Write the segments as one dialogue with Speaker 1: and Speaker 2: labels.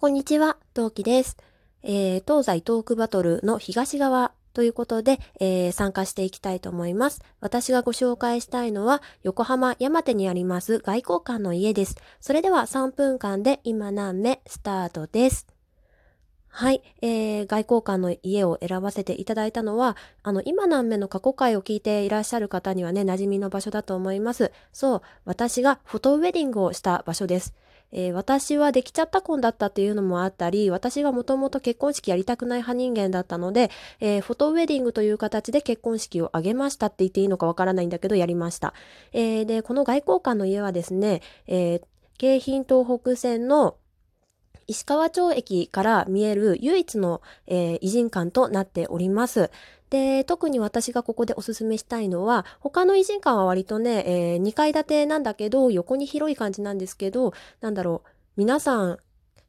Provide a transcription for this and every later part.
Speaker 1: こんにちは、トウキです。えー、東西トークバトルの東側ということで、えー、参加していきたいと思います。私がご紹介したいのは、横浜山手にあります外交館の家です。それでは3分間で今何目スタートです。はい、えー、外交官の家を選ばせていただいたのは、あの、今何目の過去回を聞いていらっしゃる方にはね、馴染みの場所だと思います。そう、私がフォトウェディングをした場所です。えー、私はできちゃった婚だったっていうのもあったり、私がもともと結婚式やりたくない派人間だったので、えー、フォトウェディングという形で結婚式を挙げましたって言っていいのかわからないんだけど、やりました。えー、で、この外交官の家はですね、え京浜東北線の石川町駅から見える唯一の、えー、偉人館となっております。で、特に私がここでおすすめしたいのは、他の偉人館は割とね、えー、2階建てなんだけど、横に広い感じなんですけど、なんだろう、皆さん、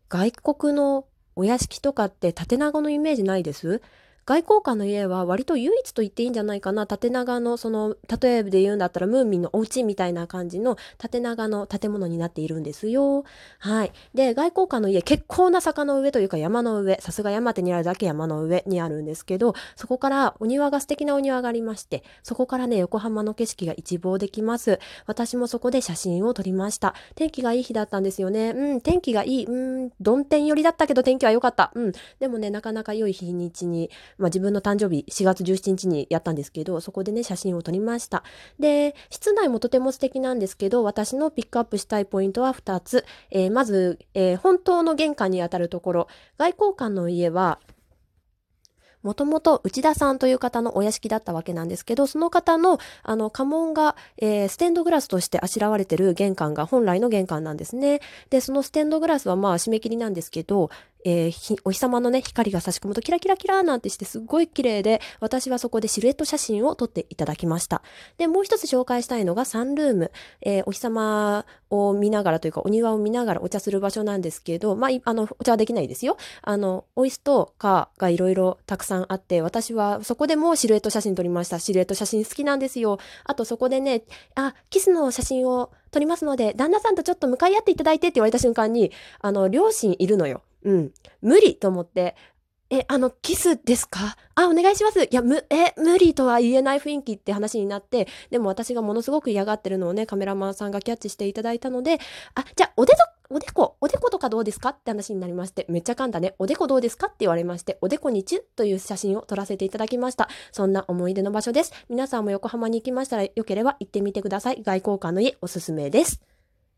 Speaker 1: 外国のお屋敷とかって縦長のイメージないです？外交官の家は割と唯一と言っていいんじゃないかな。縦長の、その、例えで言うんだったらムーミンのお家みたいな感じの縦長の建物になっているんですよ。はい。で、外交官の家、結構な坂の上というか山の上、さすが山手にあるだけ山の上にあるんですけど、そこからお庭が素敵なお庭がありまして、そこからね、横浜の景色が一望できます。私もそこで写真を撮りました。天気がいい日だったんですよね。うん、天気がいい。うん、曇天寄りだったけど天気は良かった。うん。でもね、なかなか良い日にちに、まあ、自分の誕生日4月17日にやったんですけど、そこでね、写真を撮りました。で、室内もとても素敵なんですけど、私のピックアップしたいポイントは2つ。えー、まず、えー、本当の玄関にあたるところ、外交官の家は、もともと内田さんという方のお屋敷だったわけなんですけど、その方の、あの、家紋が、えー、ステンドグラスとしてあしらわれてる玄関が本来の玄関なんですね。で、そのステンドグラスはまあ締め切りなんですけど、えー、お日様のね、光が差し込むとキラキラキラーなんてしてすっごい綺麗で、私はそこでシルエット写真を撮っていただきました。で、もう一つ紹介したいのがサンルーム。えー、お日様を見ながらというか、お庭を見ながらお茶する場所なんですけど、まあ、あの、お茶はできないですよ。あの、オイスとかがいろいろたくさんあって、私はそこでもシルエット写真撮りました。シルエット写真好きなんですよ。あとそこでね、あ、キスの写真を撮りますので、旦那さんとちょっと向かい合っていただいてって言われた瞬間に、あの、両親いるのよ。うん。無理と思って、え、あの、キスですかあ、お願いします。いや、む、え、無理とは言えない雰囲気って話になって、でも私がものすごく嫌がってるのをね、カメラマンさんがキャッチしていただいたので、あ、じゃあ、おでと、おでこ、おでことかどうですか？って話になりまして、めっちゃ簡単ね、おでこどうですか？って言われまして、おでこにチュッという写真を撮らせていただきました。そんな思い出の場所です。皆さんも横浜に行きましたら、よければ行ってみてください。外交官の家おすすめです。